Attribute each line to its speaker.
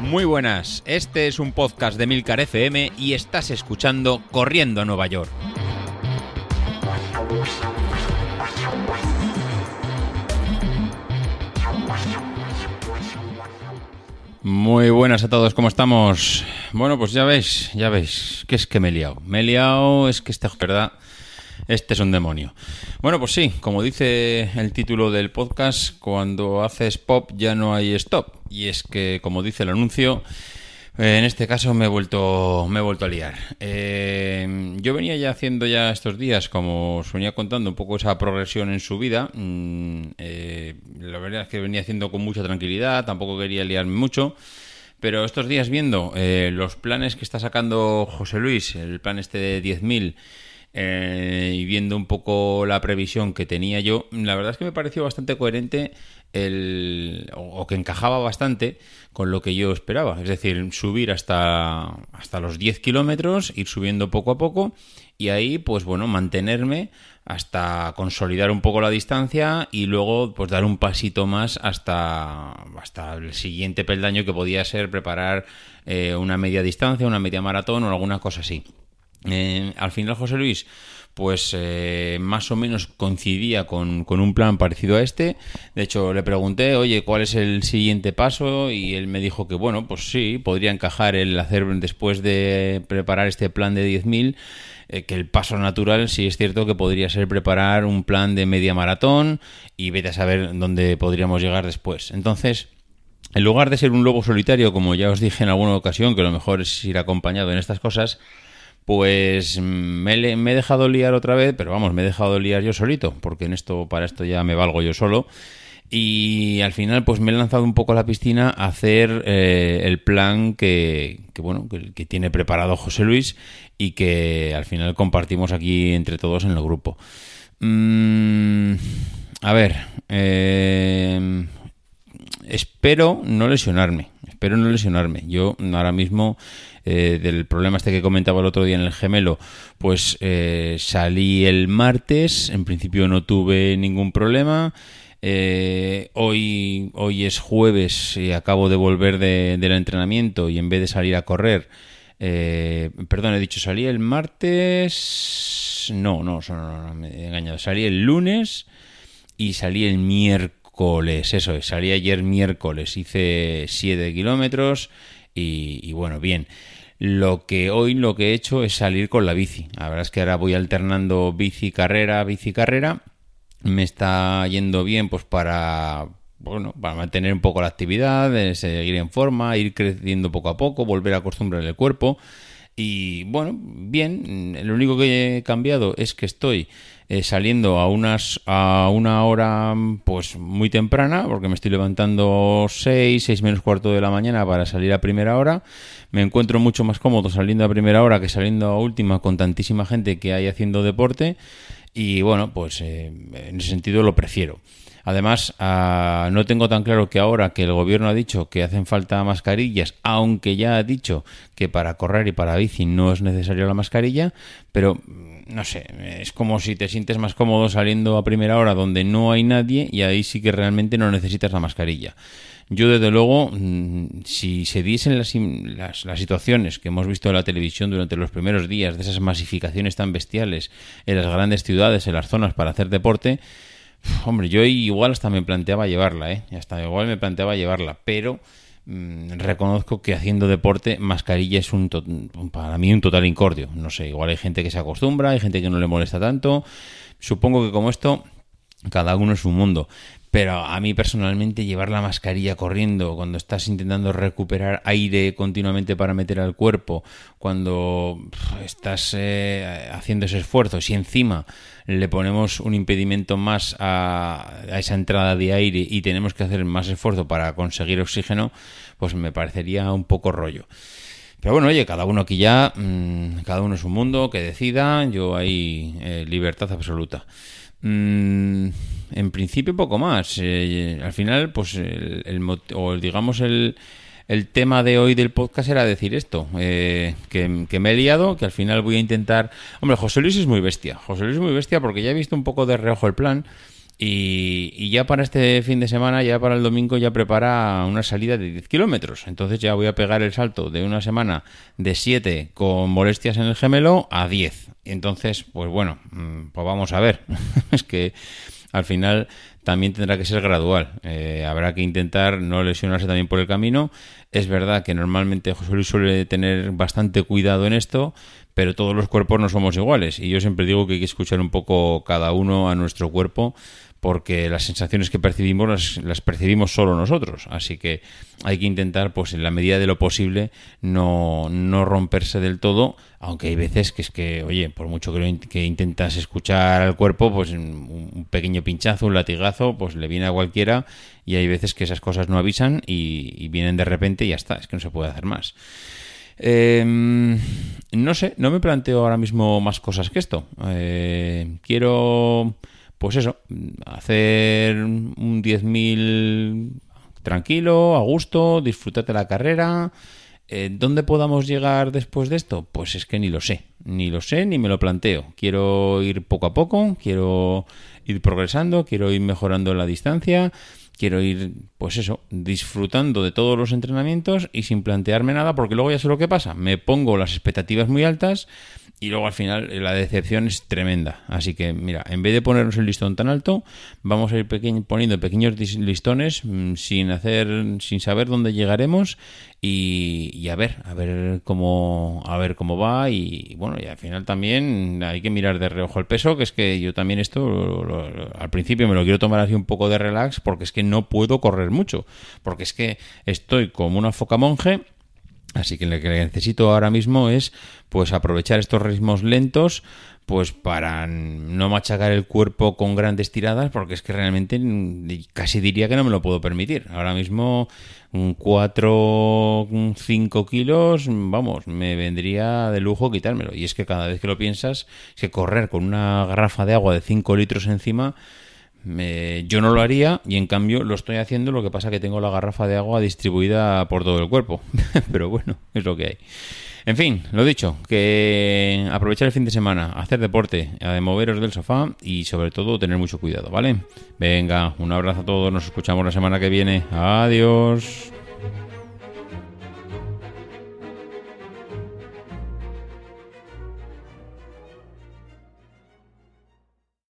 Speaker 1: Muy buenas, este es un podcast de Milcar FM y estás escuchando Corriendo a Nueva York. Muy buenas a todos, ¿cómo estamos? Bueno, pues ya veis, ya veis, que es que me he liado. Me he liado, es que esta verdad, este es un demonio. Bueno, pues sí, como dice el título del podcast, cuando haces pop ya no hay stop. Y es que, como dice el anuncio, en este caso me he vuelto, me he vuelto a liar. Eh, yo venía ya haciendo ya estos días, como os venía contando, un poco esa progresión en su vida. Mm, eh, la verdad es que venía haciendo con mucha tranquilidad, tampoco quería liarme mucho. Pero estos días viendo eh, los planes que está sacando José Luis, el plan este de 10.000, y viendo un poco la previsión que tenía yo, la verdad es que me pareció bastante coherente el, o, que encajaba bastante con lo que yo esperaba. Es decir, subir hasta, hasta los 10 kilómetros, ir subiendo poco a poco y ahí, pues bueno, mantenerme hasta consolidar un poco la distancia y luego pues dar un pasito más hasta, hasta el siguiente peldaño que podía ser preparar eh, una media distancia, una media maratón o alguna cosa así. Eh, al final, José Luis, pues eh, más o menos coincidía con, un plan parecido a este. De hecho, le pregunté, oye, ¿cuál es el siguiente paso? Y él me dijo que, bueno, pues sí, podría encajar el hacer después de preparar este plan de 10.000, eh, que el paso natural sí es cierto que podría ser preparar un plan de media maratón y vete a saber dónde podríamos llegar después. Entonces... En lugar de ser un lobo solitario, como ya os dije en alguna ocasión, que lo mejor es ir acompañado en estas cosas, pues me, he dejado liar otra vez, pero vamos, me he dejado liar yo solito, porque en esto, para esto ya me valgo yo solo. Y al final, pues me he lanzado un poco a la piscina a hacer eh, el plan que, bueno, que, tiene preparado José Luis y que al final compartimos aquí entre todos en el grupo. Mm, a ver, eh, espero no lesionarme. Espero no lesionarme. Yo ahora mismo eh, del problema este que comentaba el otro día en el gemelo, pues eh, salí el martes, en principio no tuve ningún problema. Eh, hoy, hoy es jueves y acabo de volver del entrenamiento y en vez de salir a correr, perdón, he dicho salí el martes, no, no, no, no, me he engañado, salí el lunes y salí el miércoles, eso es, salí ayer miércoles, hice 7 kilómetros y, y bueno, bien. Lo que hoy lo que he hecho es salir con la bici. La verdad es que ahora voy alternando bici carrera, bici carrera. Me está yendo bien pues para bueno, para mantener un poco la actividad, seguir en forma, ir creciendo poco a poco, volver a acostumbrar el cuerpo. Y bueno, bien, lo único que he cambiado es que estoy eh, saliendo a unas a una hora pues muy temprana, porque me estoy levantando 6, 6 menos cuarto de la mañana para salir a primera hora. Me encuentro mucho más cómodo saliendo a primera hora que saliendo a última con tantísima gente que hay haciendo deporte. Y bueno, pues eh, en ese sentido lo prefiero. Además, ah, no tengo tan claro que ahora que el gobierno ha dicho que hacen falta mascarillas, aunque ya ha dicho que para correr y para bici no es necesario la mascarilla, pero mm, no sé, es como si te sientes más cómodo saliendo a primera hora donde no hay nadie y ahí sí que realmente no necesitas la mascarilla. Yo, desde luego, mm, si se diesen las, las, situaciones que hemos visto en la televisión durante los primeros días de esas masificaciones tan bestiales en las grandes ciudades, en las zonas para hacer deporte, Hombre, yo igual hasta me planteaba llevarla, ¿eh? Hasta igual me planteaba llevarla, pero mm, reconozco que haciendo deporte mascarilla es un para mí un total incordio. No sé, igual hay gente que se acostumbra, hay gente que no le molesta tanto. Supongo que como esto, cada uno es un mundo. Pero a mí personalmente llevar la mascarilla corriendo, cuando estás intentando recuperar aire continuamente para meter al cuerpo, cuando estás eh, haciendo ese esfuerzo, si encima le ponemos un impedimento más a, esa entrada de aire y tenemos que hacer más esfuerzo para conseguir oxígeno, pues me parecería un poco rollo. Pero bueno, oye, cada uno aquí ya, mm, cada uno es un mundo, que decida, yo hay eh, libertad absoluta. Mm, en principio poco más. Eh, al final, pues, el, o digamos el, el tema de hoy del podcast era decir esto, eh, que, me he liado, que al final voy a intentar... Hombre, José Luis es muy bestia. José Luis es muy bestia porque ya he visto un poco de reojo el plan Y, ya para este fin de semana, ya para el domingo, ya prepara una salida de 10 kilómetros. Entonces ya voy a pegar el salto de una semana de 7 con molestias en el gemelo a 10. Entonces, pues bueno, mm, pues vamos a ver. es que al final también tendrá que ser gradual. Eh, habrá que intentar no lesionarse también por el camino. Es verdad que normalmente José Luis suele tener bastante cuidado en esto, pero todos los cuerpos no somos iguales. Y yo siempre digo que hay que escuchar un poco cada uno a nuestro cuerpo porque las sensaciones que percibimos las, percibimos solo nosotros. Así que hay que intentar, pues en la medida de lo posible, no, no romperse del todo, aunque hay veces que es que, oye, por mucho que, que intentas escuchar al cuerpo, pues un pequeño pinchazo, un latigazo, pues le viene a cualquiera y hay veces que esas cosas no avisan y, vienen de repente y ya está, es que no se puede hacer más. Em, no sé, no me planteo ahora mismo más cosas que esto. Eh, quiero pues eso, hacer un 10.000 tranquilo, a gusto, disfrútate la carrera. Eh, ¿Dónde podamos llegar después de esto? Pues es que ni lo sé, ni lo sé ni me lo planteo. Quiero ir poco a poco, quiero ir progresando, quiero ir mejorando la distancia, quiero ir, pues eso, disfrutando de todos los entrenamientos y sin plantearme nada, porque luego ya sé lo que pasa. Me pongo las expectativas muy altas y luego al final eh, la decepción es tremenda. Así que, mira, en vez de ponernos el listón tan alto, vamos a ir poniendo pequeños listones mm, sin hacer, sin saber dónde llegaremos y, a ver, a ver cómo, a ver cómo va y, bueno, y al final también hay que mirar de reojo el peso, que es que yo también esto al principio me lo quiero tomar así un poco de relax porque es que no puedo correr mucho, porque es que estoy como una foca monje Así que lo que necesito ahora mismo es pues aprovechar estos ritmos lentos pues para no machacar el cuerpo con grandes tiradas porque es que realmente casi diría que no me lo puedo permitir. Ahora mismo 4 5 kilos, vamos, me vendría de lujo quitármelo. Y es que cada vez que lo piensas, es que correr con una garrafa de agua de 5 litros encima yo no lo haría y en cambio lo estoy haciendo, lo que pasa que tengo la garrafa de agua distribuida por todo el cuerpo. Pero bueno, es lo que hay. En fin, lo dicho, que aprovechar el fin de semana, hacer deporte, a moveros del sofá y sobre todo tener mucho cuidado, ¿vale? Venga, un abrazo a todos, nos escuchamos la semana que viene. Adiós.